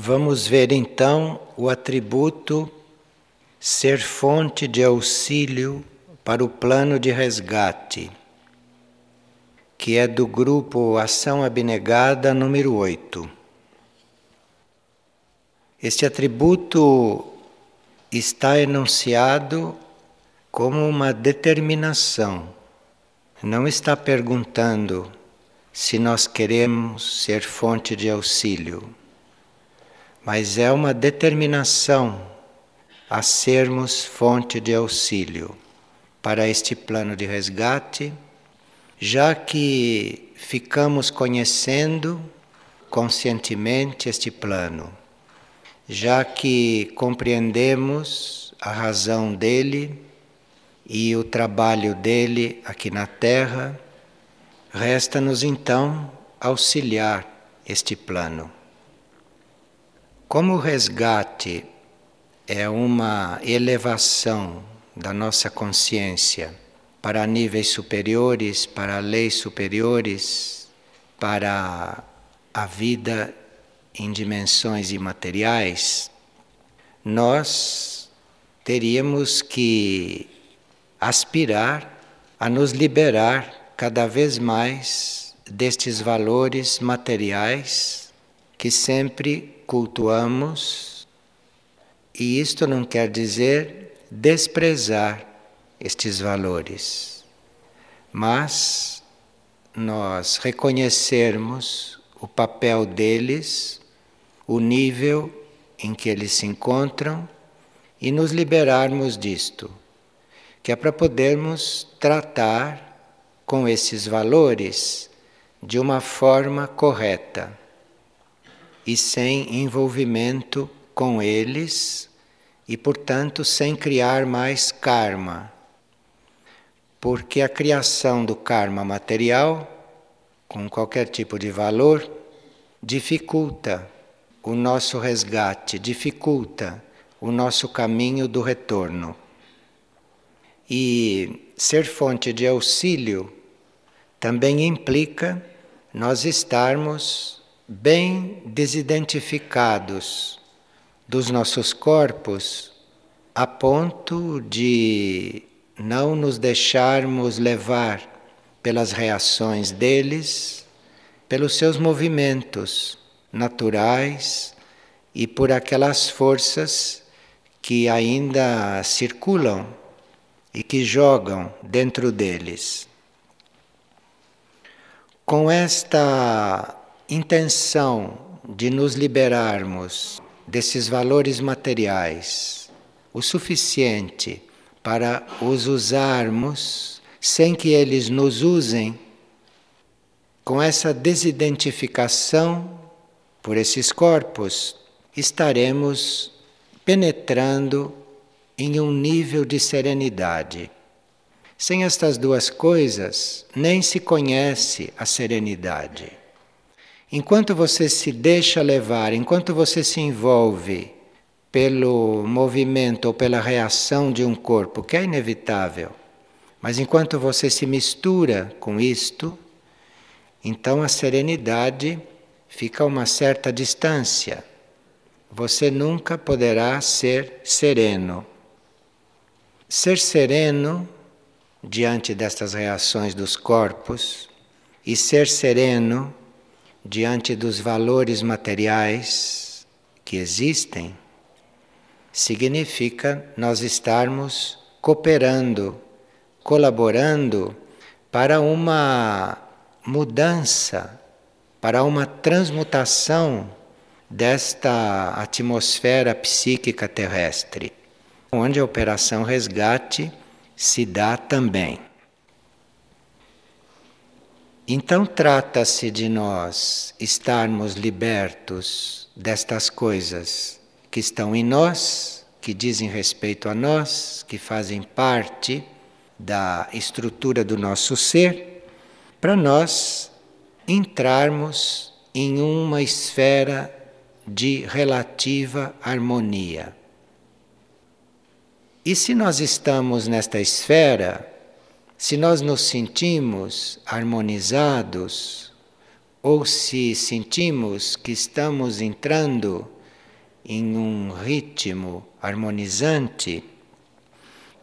Vamos ver então o atributo ser fonte de auxílio para o plano de resgate, que é do grupo Ação Abnegada número 8. Este atributo está enunciado como uma determinação. Não está perguntando se nós queremos ser fonte de auxílio mas é uma determinação a sermos fonte de auxílio para este plano de resgate, já que ficamos conhecendo conscientemente este plano, já que compreendemos a razão dele e o trabalho dele aqui na Terra, resta-nos então auxiliar este plano. Como o resgate é uma elevação da nossa consciência para níveis superiores, para leis superiores, para a vida em dimensões imateriais, nós teríamos que aspirar a nos liberar cada vez mais destes valores materiais que sempre cultuamos, e isto não quer dizer desprezar estes valores, mas nós reconhecermos o papel deles, o nível em que eles se encontram e nos liberarmos disto, que é para podermos tratar com esses valores de uma forma correta e sem envolvimento com eles e, portanto, sem criar mais karma. Porque a criação do karma material, com qualquer tipo de valor, dificulta o nosso resgate, dificulta o nosso caminho do retorno. E ser fonte de auxílio também implica nós estarmos bem desidentificados dos nossos corpos, a ponto de não nos deixarmos levar pelas reações deles, pelos seus movimentos naturais e por aquelas forças que ainda circulam e que jogam dentro deles. Com esta intenção de nos liberarmos desses valores materiais o suficiente para os usarmos sem que eles nos usem, com essa desidentificação por esses corpos, estaremos penetrando em um nível de serenidade. Sem estas duas coisas, nem se conhece a serenidade. Enquanto você se deixa levar, enquanto você se envolve pelo movimento ou pela reação de um corpo, que é inevitável, mas enquanto você se mistura com isto, então a serenidade fica a uma certa distância. Você nunca poderá ser sereno. Ser sereno diante destas reações dos corpos e ser sereno diante dos valores materiais que existem, significa nós estarmos cooperando, colaborando para uma mudança, para uma transmutação desta atmosfera psíquica terrestre, onde a operação resgate se dá também. Então trata-se de nós estarmos libertos destas coisas que estão em nós, que dizem respeito a nós, que fazem parte da estrutura do nosso ser, para nós entrarmos em uma esfera de relativa harmonia. E se nós estamos nesta esfera, se nós nos sentimos harmonizados ou se sentimos que estamos entrando em um ritmo harmonizante,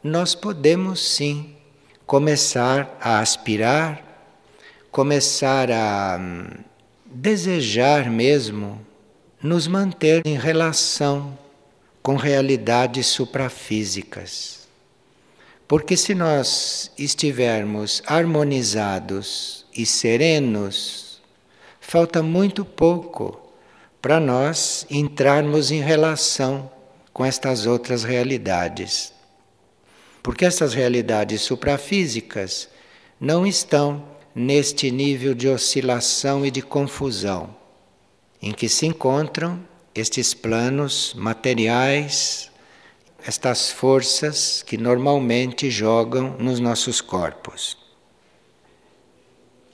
nós podemos sim começar a aspirar, começar a hum, desejar mesmo nos manter em relação com realidades suprafísicas. Porque se nós estivermos harmonizados e serenos, falta muito pouco para nós entrarmos em relação com estas outras realidades. Porque essas realidades suprafísicas não estão neste nível de oscilação e de confusão em que se encontram estes planos materiais, estas forças que normalmente jogam nos nossos corpos.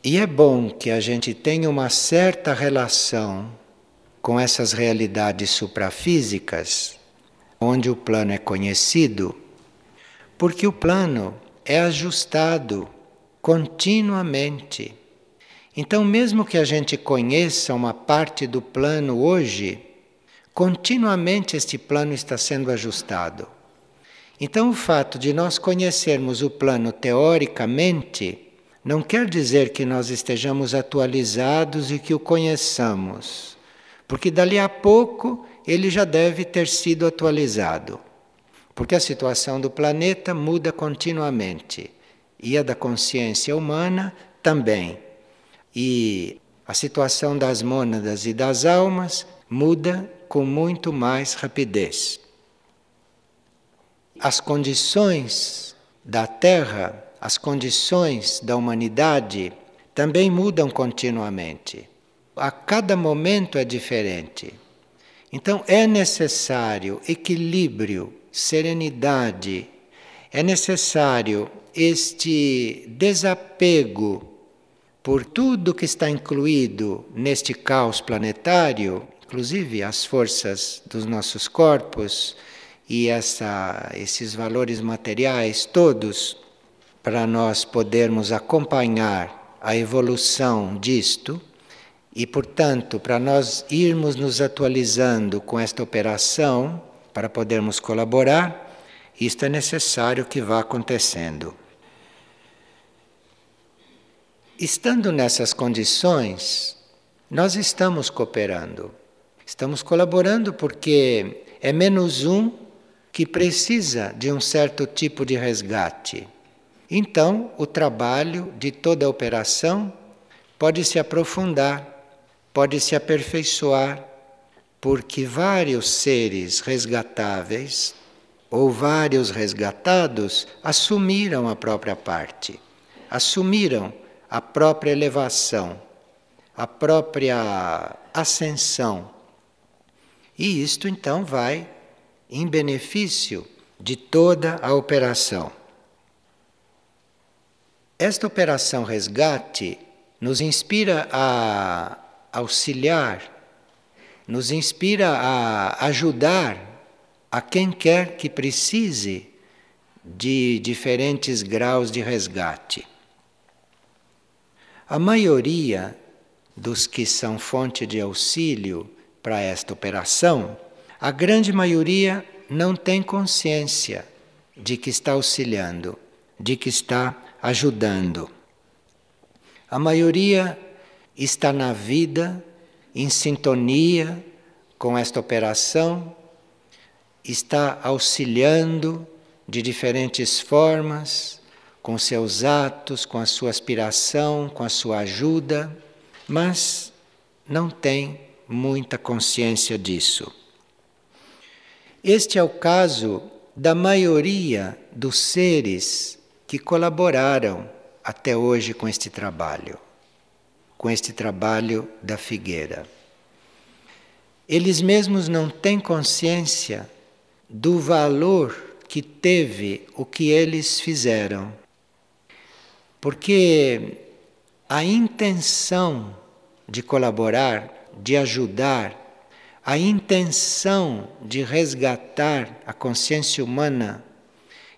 E é bom que a gente tenha uma certa relação com essas realidades suprafísicas, onde o plano é conhecido, porque o plano é ajustado continuamente. Então, mesmo que a gente conheça uma parte do plano hoje, continuamente este plano está sendo ajustado. Então, o fato de nós conhecermos o plano teoricamente não quer dizer que nós estejamos atualizados e que o conheçamos porque dali a pouco ele já deve ter sido atualizado. Porque a situação do planeta muda continuamente e a da consciência humana também. E a situação das mônadas e das almas muda com muito mais rapidez. As condições da Terra, as condições da humanidade também mudam continuamente a cada momento é diferente. Então é necessário equilíbrio, serenidade, é necessário este desapego por tudo que está incluído neste caos planetário, inclusive as forças dos nossos corpos e essa, esses valores materiais todos, para nós podermos acompanhar a evolução disto e, portanto, para nós irmos nos atualizando com esta operação, para podermos colaborar, isto é necessário que vá acontecendo. Estando nessas condições, nós estamos cooperando. Estamos colaborando porque é menos um que precisa de um certo tipo de resgate. Então, o trabalho de toda a operação pode se aprofundar pode se aperfeiçoar, porque vários seres resgatáveis ou vários resgatados assumiram a própria parte, assumiram a própria elevação, a própria ascensão. E isto então vai em benefício de toda a operação. Esta operação resgate nos inspira a auxiliar, nos inspira a ajudar a quem quer que precise de diferentes graus de resgate. A maioria dos que são fonte de auxílio para esta operação, a grande maioria não tem consciência de que está auxiliando, de que está ajudando. A maioria está na vida em sintonia com esta operação, está auxiliando de diferentes formas, com seus atos, com a sua aspiração, com a sua ajuda, mas não tem muita consciência disso. Este é o caso da maioria dos seres que colaboraram até hoje com este trabalho com este trabalho da figueira. Eles mesmos não têm consciência do valor que teve o que eles fizeram. Porque a intenção de colaborar, de ajudar, a intenção de resgatar a consciência humana,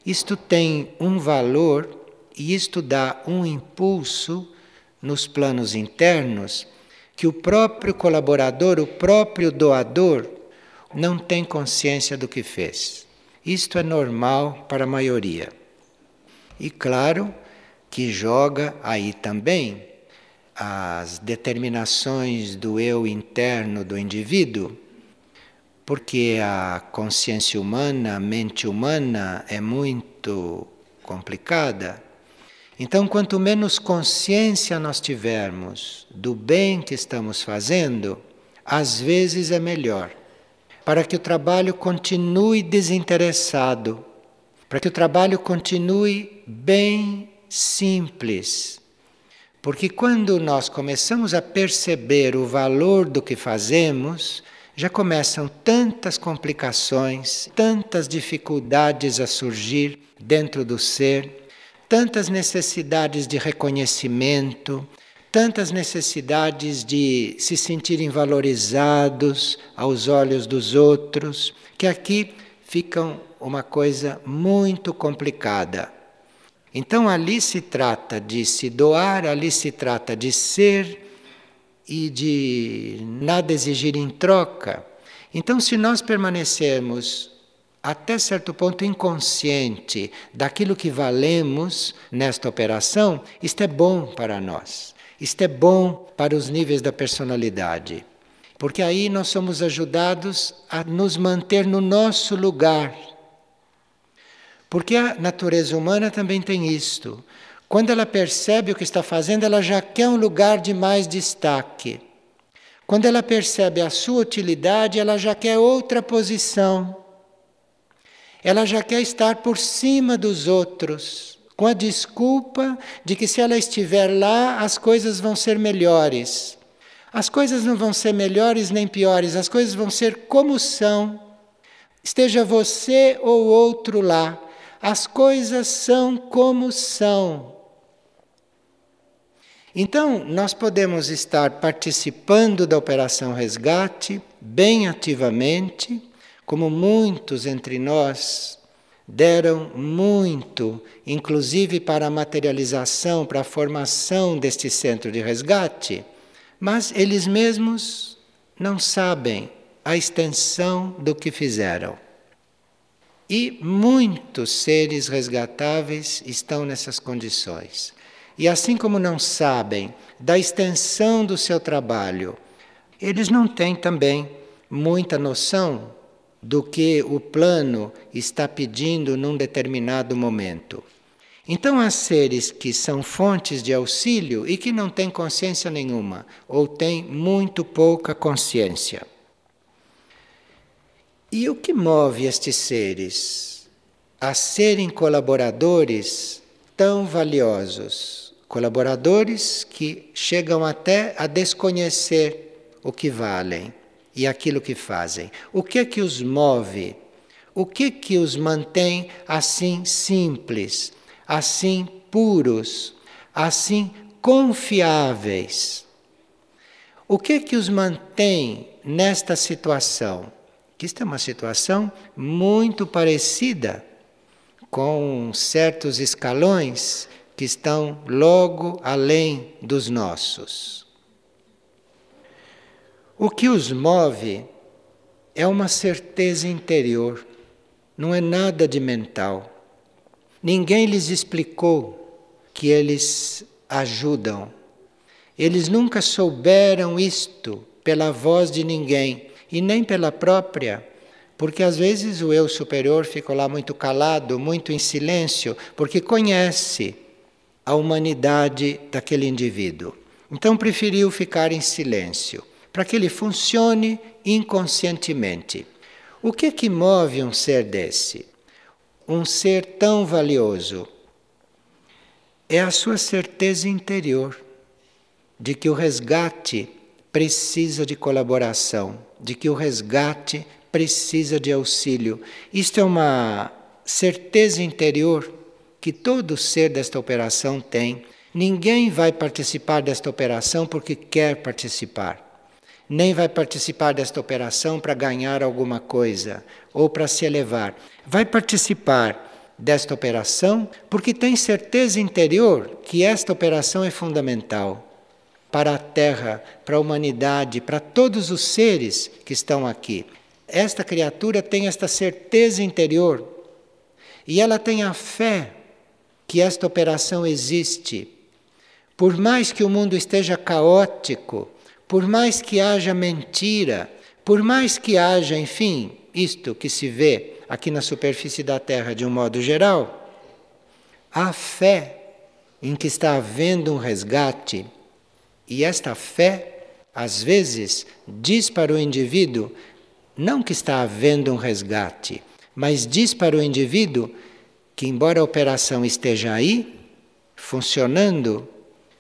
isto tem um valor e isto dá um impulso nos planos internos que o próprio colaborador, o próprio doador, não tem consciência do que fez. Isto é normal para a maioria. E claro que joga aí também as determinações do eu interno do indivíduo, porque a consciência humana, a mente humana é muito complicada. Então, quanto menos consciência nós tivermos do bem que estamos fazendo, às vezes é melhor, para que o trabalho continue desinteressado, para que o trabalho continue bem simples. Porque quando nós começamos a perceber o valor do que fazemos, já começam tantas complicações, tantas dificuldades a surgir dentro do ser, tantas necessidades de reconhecimento, tantas necessidades de se sentirem valorizados aos olhos dos outros, que aqui ficam uma coisa muito complicada. Então ali se trata de se doar, ali se trata de ser e de nada exigir em troca. Então, se nós permanecermos até certo ponto inconsciente daquilo que valemos nesta operação, isto é bom para nós. Isto é bom para os níveis da personalidade. Porque aí nós somos ajudados a nos manter no nosso lugar. Porque a natureza humana também tem isto. Quando ela percebe o que está fazendo, ela já quer um lugar de mais destaque. Quando ela percebe a sua utilidade, ela já quer outra posição. Ela já quer estar por cima dos outros, com a desculpa de que se ela estiver lá, as coisas vão ser melhores. As coisas não vão ser melhores nem piores, as coisas vão ser como são. Esteja você ou outro lá, as coisas são como são. Então, nós podemos estar participando da Operação Resgate bem ativamente, como muitos entre nós deram muito, inclusive para a materialização, para a formação deste centro de resgate, mas eles mesmos não sabem a extensão do que fizeram. E muitos seres resgatáveis estão nessas condições. E assim como não sabem da extensão do seu trabalho, eles não têm também muita noção do que o plano está pedindo num determinado momento. Então, há seres que são fontes de auxílio e que não têm consciência nenhuma, ou têm muito pouca consciência. E o que move estes seres a serem colaboradores tão valiosos? colaboradores que chegam até a desconhecer o que valem e aquilo que fazem. O que é que os move? O que é que os mantém assim simples, assim puros, assim confiáveis? O que é que os mantém nesta situação? Que é uma situação muito parecida com certos escalões que estão logo além dos nossos. O que os move é uma certeza interior, não é nada de mental. Ninguém lhes explicou que eles ajudam. Eles nunca souberam isto pela voz de ninguém e nem pela própria porque às vezes o eu superior fica lá muito calado, muito em silêncio, porque conhece a humanidade daquele indivíduo. Então preferiu ficar em silêncio, para que ele funcione inconscientemente. O que é que move um ser desse? Um ser tão valioso? É a sua certeza interior de que o resgate precisa de colaboração, de que o resgate precisa de auxílio. Isto é uma certeza interior que todo ser desta operação tem. Ninguém vai participar desta operação porque quer participar. Nem vai participar desta operação para ganhar alguma coisa ou para se elevar. Vai participar desta operação porque tem certeza interior que esta operação é fundamental para a Terra, para a humanidade, para todos os seres que estão aqui. esta criatura tem esta certeza interior e ela tem a fé que esta operação existe. Por mais que o mundo esteja caótico, por mais que haja mentira, por mais que haja, enfim, isto que se vê aqui na superfície da Terra de um modo geral, a fé em que está havendo um resgate, e esta fé, às vezes, diz para o indivíduo não que está havendo um resgate, mas diz para o indivíduo que, embora a operação esteja aí, funcionando,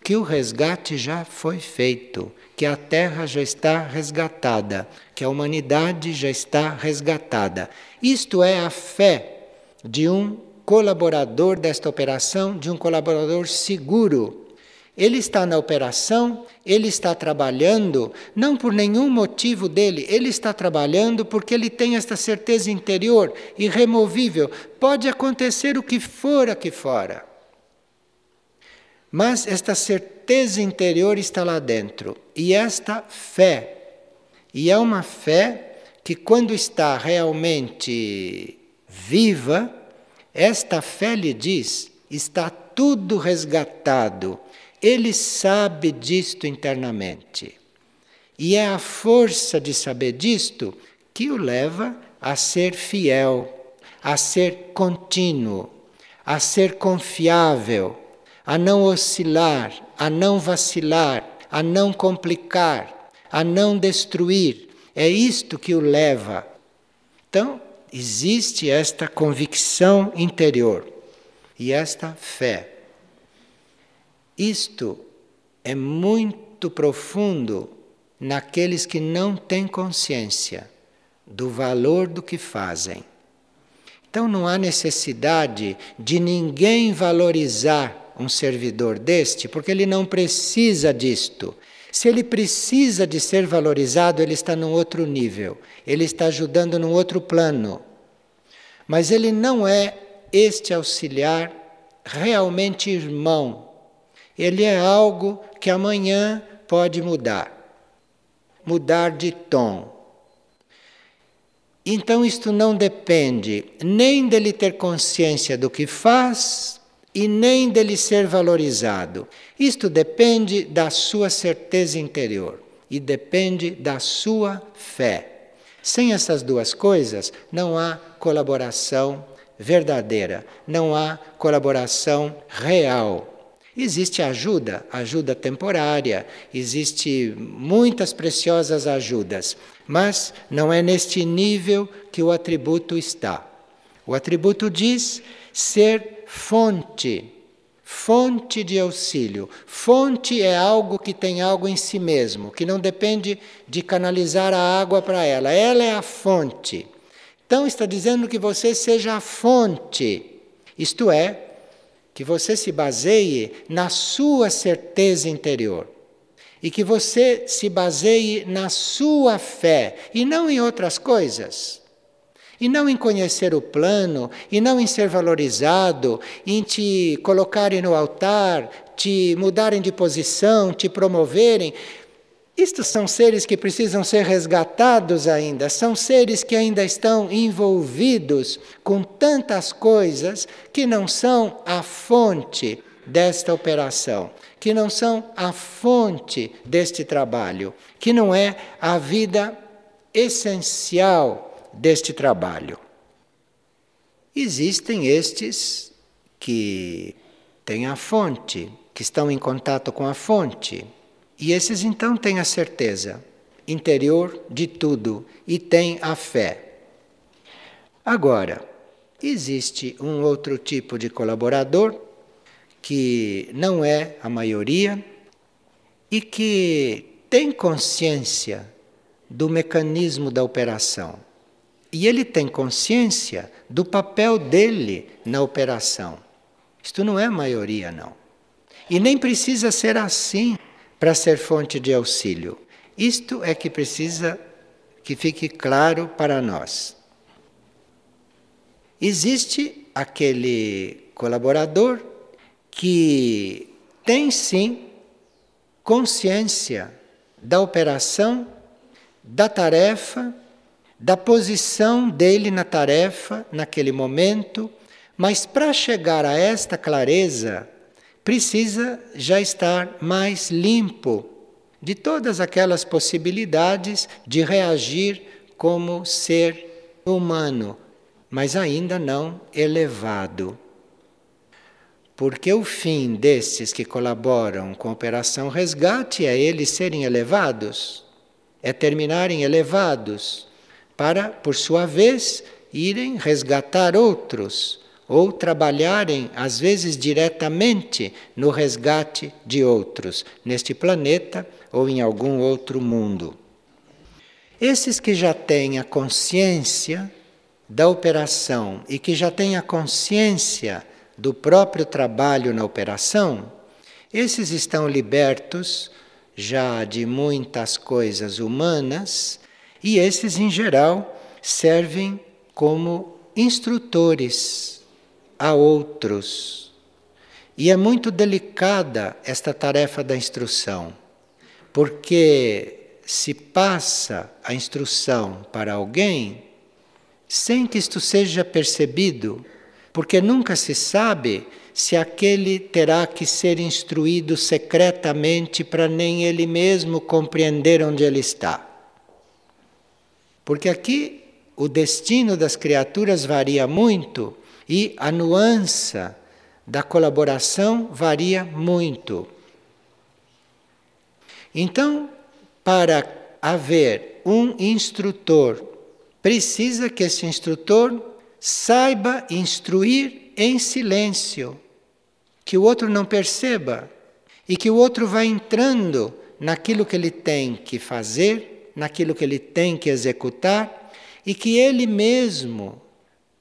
que o resgate já foi feito, que a Terra já está resgatada, que a humanidade já está resgatada. Isto é a fé de um colaborador desta operação, de um colaborador seguro ele está na operação, ele está trabalhando, não por nenhum motivo dele, ele está trabalhando porque ele tem esta certeza interior, irremovível. Pode acontecer o que for aqui fora. Mas esta certeza interior está lá dentro. E esta fé. E é uma fé que, quando está realmente viva, esta fé lhe diz: está tudo resgatado ele sabe disto internamente. E é a força de saber disto que o leva a ser fiel, a ser contínuo, a ser confiável, a não oscilar, a não vacilar, a não complicar, a não destruir. É isto que o leva. Então, existe esta convicção interior e esta fé. Isto é muito profundo naqueles que não têm consciência do valor do que fazem. Então não há necessidade de ninguém valorizar um servidor deste, porque ele não precisa disto. Se ele precisa de ser valorizado, ele está num outro nível, ele está ajudando num outro plano. Mas ele não é este auxiliar realmente irmão ele é algo que amanhã pode mudar mudar de tom. Então, isto não depende nem dele ter consciência do que faz e nem dele ser valorizado. Isto depende da sua certeza interior e depende da sua fé. Sem essas duas coisas, não há colaboração verdadeira, não há colaboração real. Existe ajuda, ajuda temporária, existe muitas preciosas ajudas, mas não é neste nível que o atributo está. O atributo diz ser fonte, fonte de auxílio. Fonte é algo que tem algo em si mesmo, que não depende de canalizar a água para ela. Ela é a fonte. Então está dizendo que você seja a fonte, isto é, que você se baseie na sua certeza interior e que você se baseie na sua fé e não em outras coisas. E não em conhecer o plano, e não em ser valorizado, em te colocarem no altar, te mudarem de posição, te promoverem. Estes são seres que precisam ser resgatados ainda, são seres que ainda estão envolvidos com tantas coisas que não são a fonte desta operação, que não são a fonte deste trabalho, que não é a vida essencial deste trabalho. Existem estes que têm a fonte, que estão em contato com a fonte e esses então têm a certeza interior de tudo e têm a fé. Agora, existe um outro tipo de colaborador que não é a maioria e que tem consciência do mecanismo da operação. E ele tem consciência do papel dele na operação. Isto não é a maioria, não. E nem precisa ser assim para ser fonte de auxílio. Isto é que precisa que fique claro para nós. Existe aquele colaborador que tem sim consciência da operação, da tarefa, da posição dele na tarefa, naquele momento, mas para chegar a esta clareza, precisa já estar mais limpo de todas aquelas possibilidades de reagir como ser humano, mas ainda não elevado. Porque o fim destes que colaboram com a Operação Resgate é eles serem elevados, é terminarem elevados, para, por sua vez, irem resgatar outros ou trabalharem, às vezes diretamente, no resgate de outros, neste planeta ou em algum outro mundo. Esses que já têm a consciência da operação e que já têm a consciência do próprio trabalho na operação, esses estão libertos já de muitas coisas humanas e esses, em geral, servem como instrutores a outros. E é muito delicada esta tarefa da instrução, porque se passa a instrução para alguém sem que isto seja percebido, porque nunca se sabe se aquele terá que ser instruído secretamente para nem ele mesmo compreender onde ele está. Porque aqui o destino das criaturas varia muito e a nuance da colaboração varia muito. Então, para haver um instrutor, precisa que esse instrutor saiba instruir em silêncio, que o outro não perceba e que o outro vá entrando naquilo que ele tem que fazer, naquilo que ele tem que executar e que ele mesmo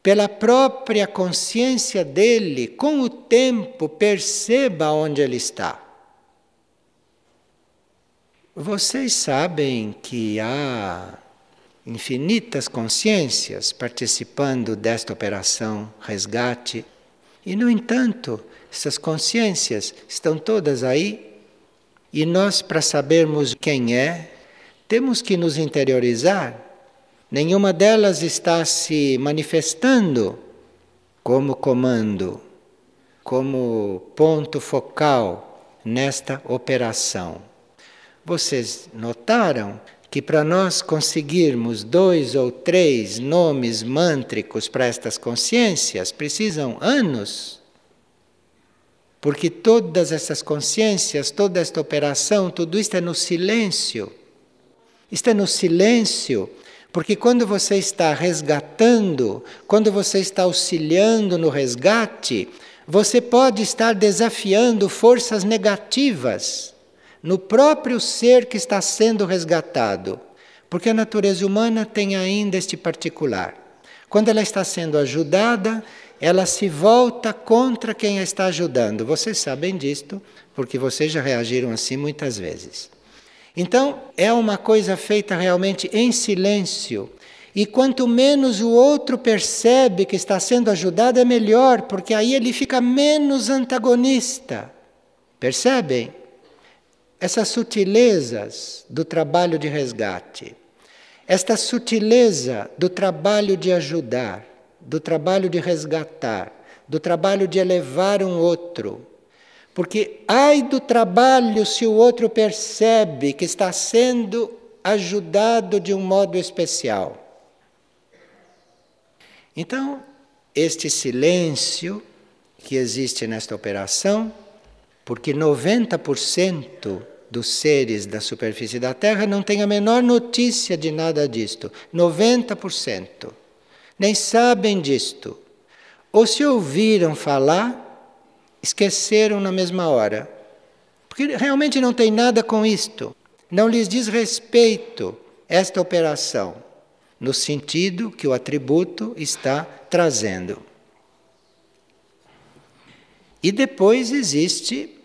pela própria consciência dele, com o tempo, perceba onde ele está. Vocês sabem que há infinitas consciências participando desta operação resgate, e, no entanto, essas consciências estão todas aí, e nós, para sabermos quem é, temos que nos interiorizar Nenhuma delas está se manifestando como comando, como ponto focal nesta operação. Vocês notaram que para nós conseguirmos dois ou três nomes mântricos para estas consciências precisam anos? Porque todas essas consciências, toda esta operação, tudo isto é no silêncio. Isto é no silêncio porque quando você está resgatando, quando você está auxiliando no resgate, você pode estar desafiando forças negativas no próprio ser que está sendo resgatado. Porque a natureza humana tem ainda este particular. Quando ela está sendo ajudada, ela se volta contra quem a está ajudando. Vocês sabem disto, porque vocês já reagiram assim muitas vezes. Então, é uma coisa feita realmente em silêncio. E quanto menos o outro percebe que está sendo ajudado, é melhor, porque aí ele fica menos antagonista. Percebem? Essas sutilezas do trabalho de resgate, esta sutileza do trabalho de ajudar, do trabalho de resgatar, do trabalho de elevar um outro, porque ai do trabalho se o outro percebe que está sendo ajudado de um modo especial. Então, este silêncio que existe nesta operação, porque 90% dos seres da superfície da Terra não têm a menor notícia de nada disto. 90%. Nem sabem disto. Ou se ouviram falar, esqueceram na mesma hora. Porque realmente não tem nada com isto. Não lhes diz respeito esta operação, no sentido que o atributo está trazendo. E depois existe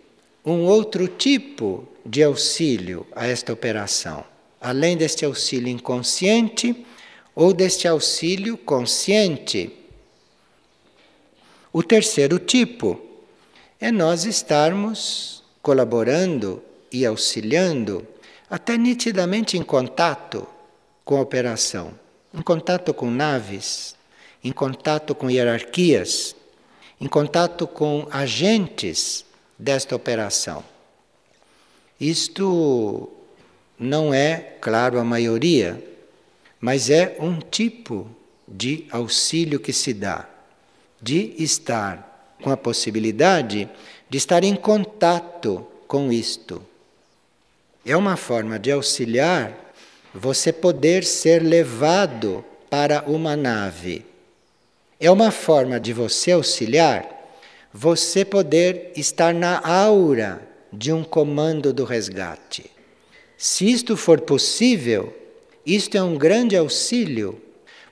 um outro tipo de auxílio a esta operação, além deste auxílio inconsciente ou deste auxílio consciente. O terceiro tipo é nós estarmos colaborando e auxiliando, até nitidamente em contato com a operação. em contato com naves, em contato com hierarquias, em contato com agentes desta operação. Isto não é, claro, a maioria, mas é um tipo de auxílio que se dá, de estar com a possibilidade de estar em contato com isto. É uma forma de auxiliar você poder ser levado para uma nave. É uma forma de você auxiliar você poder estar na aura de um comando do resgate. Se isto for possível, isto é um grande auxílio,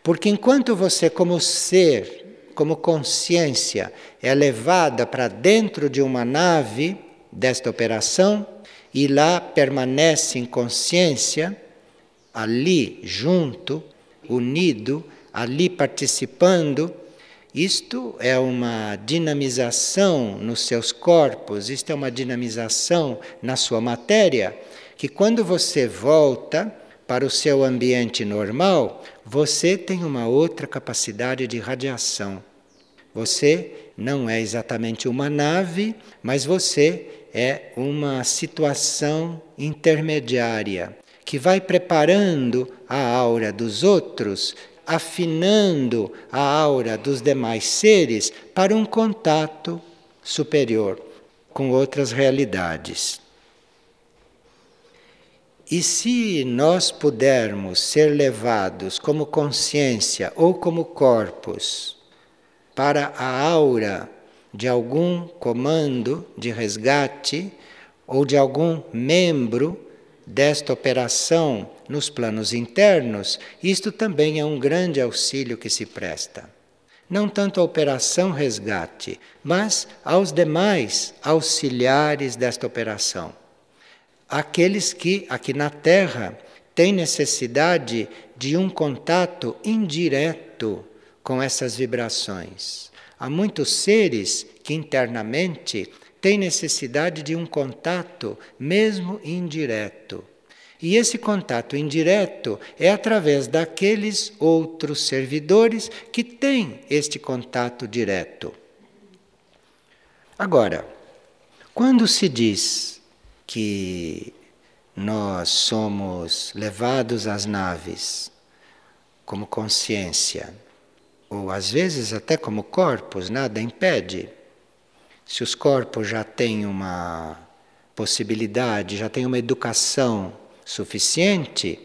porque enquanto você, como ser, como consciência, é levada para dentro de uma nave desta operação e lá permanece em consciência, ali junto, unido, ali participando, isto é uma dinamização nos seus corpos, isto é uma dinamização na sua matéria, que quando você volta para o seu ambiente normal, você tem uma outra capacidade de radiação. Você não é exatamente uma nave, mas você é uma situação intermediária que vai preparando a aura dos outros afinando a aura dos demais seres para um contato superior com outras realidades. E se nós pudermos ser levados como consciência ou como corpos para a aura de algum comando de resgate ou de algum membro desta operação nos planos internos, isto também é um grande auxílio que se presta. Não tanto à operação resgate, mas aos demais auxiliares desta operação. Aqueles que, aqui na Terra, têm necessidade de um contato indireto com essas vibrações. Há muitos seres que internamente têm necessidade de um contato, mesmo indireto e esse contato indireto é através daqueles outros servidores que têm este contato direto. Agora, quando se diz que nós somos levados às naves como consciência, ou às vezes até como corpos, nada impede. Se os corpos já têm uma possibilidade, já têm uma educação suficiente,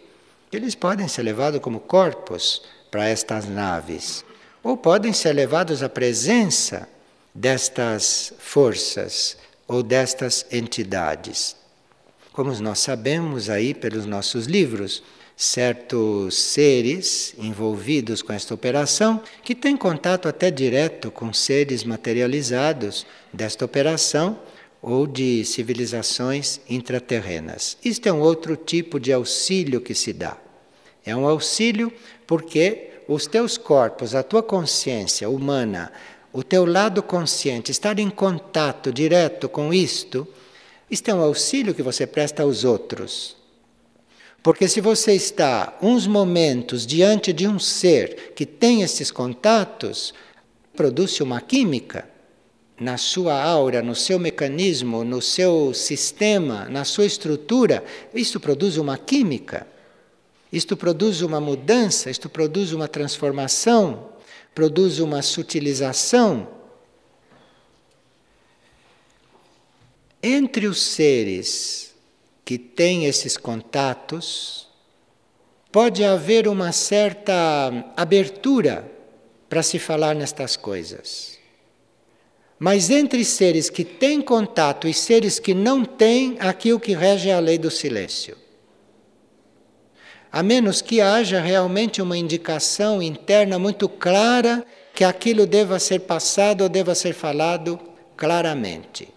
eles podem ser levados como corpos para estas naves, ou podem ser levados à presença destas forças ou destas entidades. Como nós sabemos aí pelos nossos livros, certos seres envolvidos com esta operação que têm contato até direto com seres materializados desta operação ou de civilizações intraterrenas. Isto é um outro tipo de auxílio que se dá. É um auxílio porque os teus corpos, a tua consciência humana, o teu lado consciente, estar em contato direto com isto, isto é um auxílio que você presta aos outros. Porque se você está uns momentos diante de um ser que tem esses contatos, produz uma química na sua aura, no seu mecanismo, no seu sistema, na sua estrutura, isto produz uma química, isto produz uma mudança, isto produz uma transformação, produz uma sutilização. Entre os seres que têm esses contatos, pode haver uma certa abertura para se falar nestas coisas. Mas entre seres que têm contato e seres que não têm, aqui o que rege é a lei do silêncio. A menos que haja realmente uma indicação interna muito clara que aquilo deva ser passado ou deva ser falado claramente.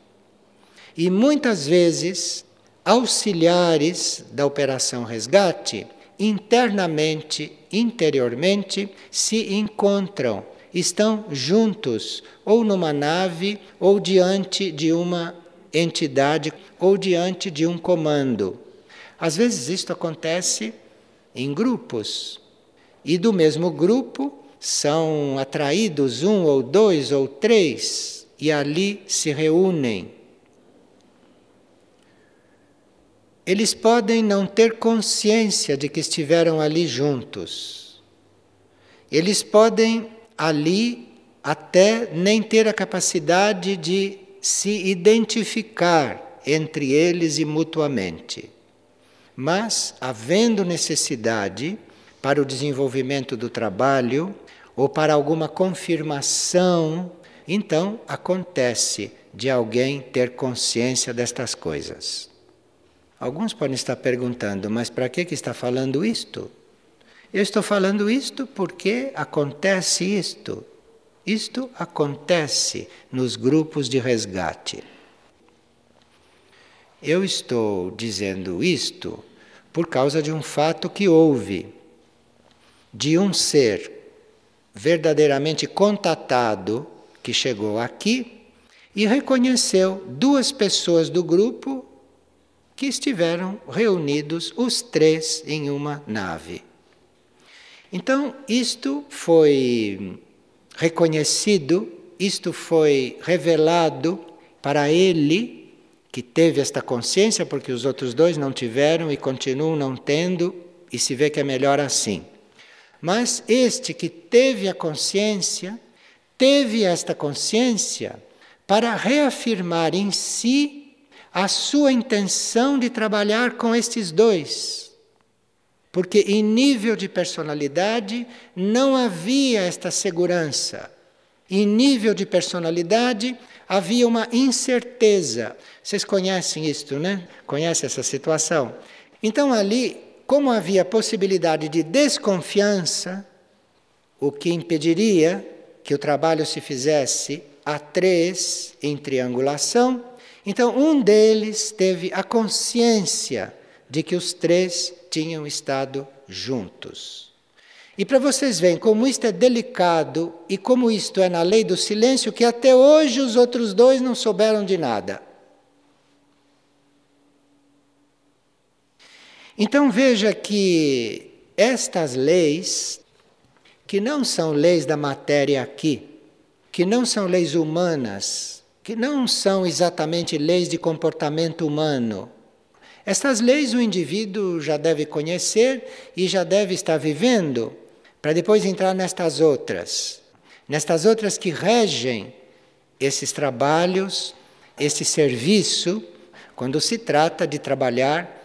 E muitas vezes, auxiliares da operação resgate, internamente, interiormente, se encontram estão juntos, ou numa nave, ou diante de uma entidade, ou diante de um comando. Às vezes isto acontece em grupos. e do mesmo grupo são atraídos um ou dois ou três e ali se reúnem. Eles podem não ter consciência de que estiveram ali juntos. Eles podem ali até nem ter a capacidade de se identificar entre eles e mutuamente. Mas, havendo necessidade para o desenvolvimento do trabalho ou para alguma confirmação, então acontece de alguém ter consciência destas coisas. Alguns podem estar perguntando, mas para que, está falando isto? Eu estou falando isto porque acontece isto. Isto acontece nos grupos de resgate. Eu estou dizendo isto por causa de um fato que houve, de um ser verdadeiramente contatado que chegou aqui e reconheceu duas pessoas do grupo que estiveram reunidos os três em uma nave. Então, isto foi reconhecido, isto foi revelado para ele, que teve esta consciência, porque os outros dois não tiveram e continuam não tendo, e se vê que é melhor assim. Mas este que teve a consciência, teve esta consciência para reafirmar em si a sua intenção de trabalhar com estes dois. Porque em nível de personalidade não havia esta segurança. Em nível de personalidade havia uma incerteza. Vocês conhecem isto, né? Conhecem essa situação? Então ali, como havia possibilidade de desconfiança, o que impediria que o trabalho se fizesse a três em triangulação, então um deles teve a consciência de que os três tinham estado juntos. E para vocês verem como isto é delicado e como isto é na lei do silêncio, que até hoje os outros dois não souberam de nada. Então veja que estas leis, que não são leis da matéria aqui, que não são leis humanas, que não são exatamente leis de comportamento humano, estas leis o indivíduo já deve conhecer e já deve estar vivendo, para depois entrar nestas outras, nestas outras que regem esses trabalhos, esse serviço, quando se trata de trabalhar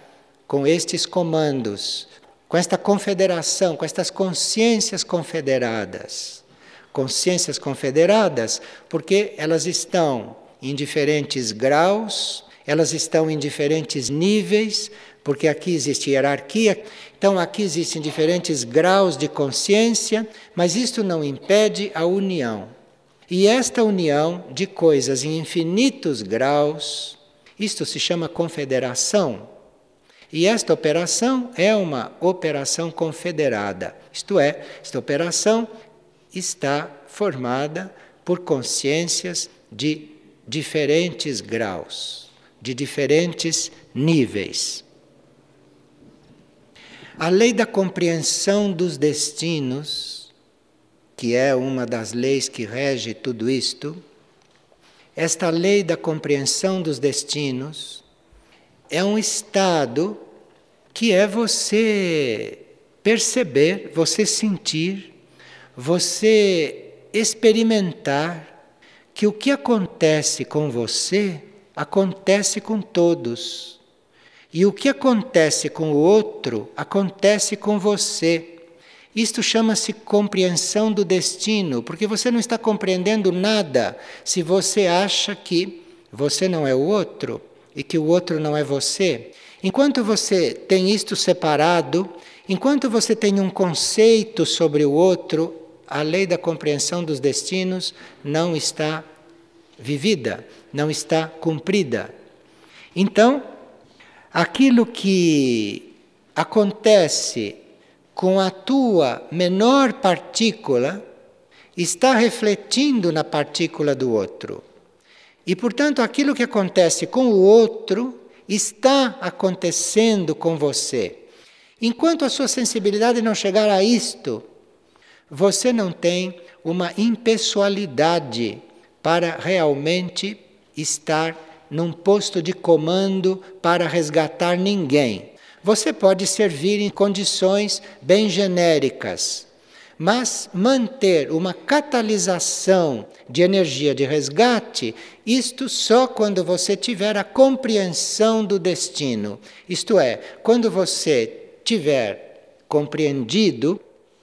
com estes comandos, com esta confederação, com estas consciências confederadas. Consciências confederadas, porque elas estão em diferentes graus elas estão em diferentes níveis, porque aqui existe hierarquia, então aqui existem diferentes graus de consciência, mas isto não impede a união. E esta união de coisas em infinitos graus, isto se chama confederação. E esta operação é uma operação confederada, isto é, esta operação está formada por consciências de diferentes graus de diferentes níveis. A lei da compreensão dos destinos, que é uma das leis que rege tudo isto, esta lei da compreensão dos destinos é um estado que é você perceber, você sentir, você experimentar que o que acontece com você acontece com todos. E o que acontece com o outro acontece com você. Isto chama-se compreensão do destino, porque você não está compreendendo nada se você acha que você não é o outro e que o outro não é você. Enquanto você tem isto separado, enquanto você tem um conceito sobre o outro, a lei da compreensão dos destinos não está vivida, não está cumprida. Então, aquilo que acontece com a tua menor partícula está refletindo na partícula do outro. E, portanto, aquilo que acontece com o outro está acontecendo com você. Enquanto a sua sensibilidade não chegar a isto, você não tem uma impessoalidade para realmente estar num posto de comando para resgatar ninguém. Você pode servir em condições bem genéricas, mas manter uma catalisação de energia de resgate, isto só quando você tiver a compreensão do destino. Isto é, quando você tiver compreendido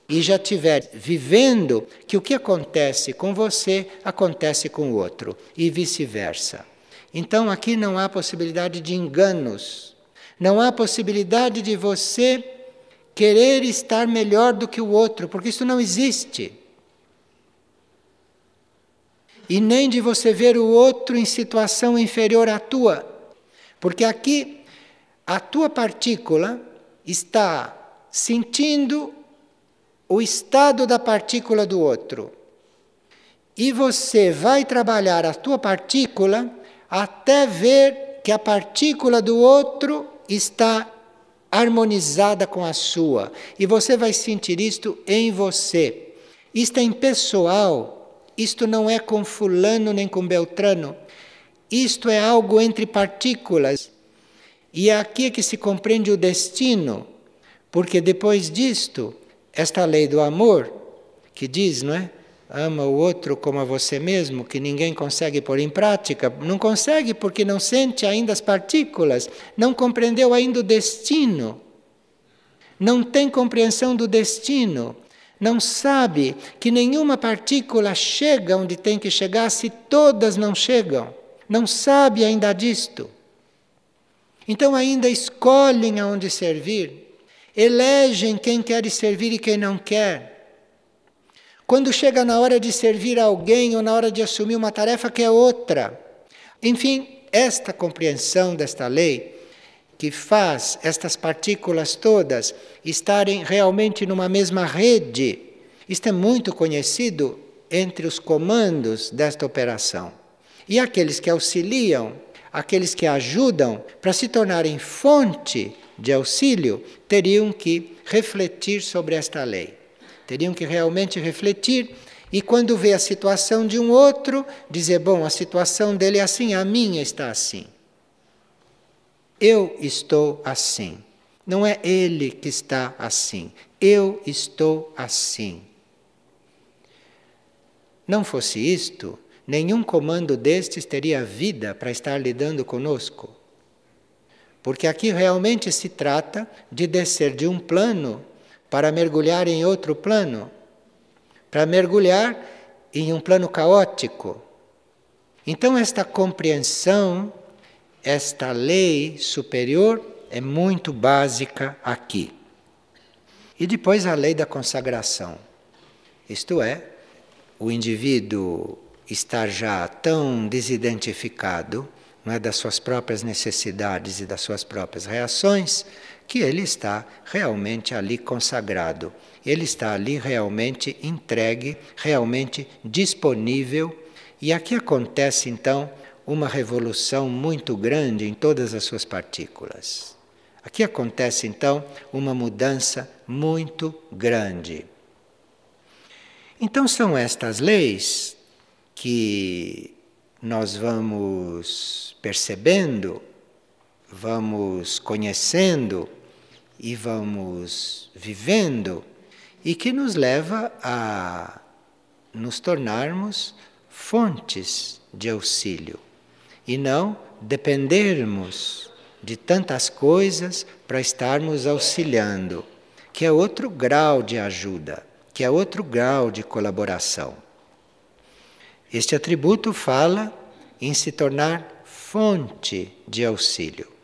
e já tiver vivendo que o que acontece com você acontece com o outro e vice-versa. Então aqui não há possibilidade de enganos, não há possibilidade de você querer estar melhor do que o outro, porque isso não existe. E nem de você ver o outro em situação inferior à tua, porque aqui a tua partícula está sentindo o estado da partícula do outro. E você vai trabalhar a tua partícula até ver que a partícula do outro está harmonizada com a sua. E você vai sentir isto em você. Isto é impessoal. Isto não é com Fulano nem com Beltrano. Isto é algo entre partículas. E é aqui que se compreende o destino, porque depois disto, esta lei do amor, que diz, não é? Ama o outro como a você mesmo, que ninguém consegue pôr em prática. Não consegue porque não sente ainda as partículas, não compreendeu ainda o destino, não tem compreensão do destino, não sabe que nenhuma partícula chega onde tem que chegar se todas não chegam, não sabe ainda disto. Então ainda escolhem aonde servir, elegem quem quer servir e quem não quer quando chega na hora de servir alguém ou na hora de assumir uma tarefa que é outra. Enfim, esta compreensão desta lei, que faz estas partículas todas estarem realmente numa mesma rede, isto é muito conhecido entre os comandos desta operação. E aqueles que auxiliam, aqueles que ajudam para se tornarem fonte de auxílio, teriam que refletir sobre esta lei. Teriam que realmente refletir e, quando vê a situação de um outro, dizer: bom, a situação dele é assim, a minha está assim. Eu estou assim. Não é ele que está assim. Eu estou assim. Não fosse isto, nenhum comando destes teria vida para estar lidando conosco. Porque aqui realmente se trata de descer de um plano para mergulhar em outro plano, para mergulhar em um plano caótico. Então, esta compreensão, esta lei superior é muito básica aqui. E depois a lei da consagração. Isto é, o indivíduo estar já tão desidentificado não é, das suas próprias necessidades e das suas próprias reações, que ele está realmente ali consagrado, ele está ali realmente entregue, realmente disponível, e aqui acontece então uma revolução muito grande em todas as suas partículas. Aqui acontece então uma mudança muito grande. Então são estas leis que nós vamos percebendo, vamos conhecendo e vamos vivendo e que nos leva a nos tornarmos fontes de auxílio e não dependermos de tantas coisas para estarmos auxiliando, que é outro grau de ajuda, que é outro grau de colaboração. Este atributo fala em se tornar fonte de auxílio.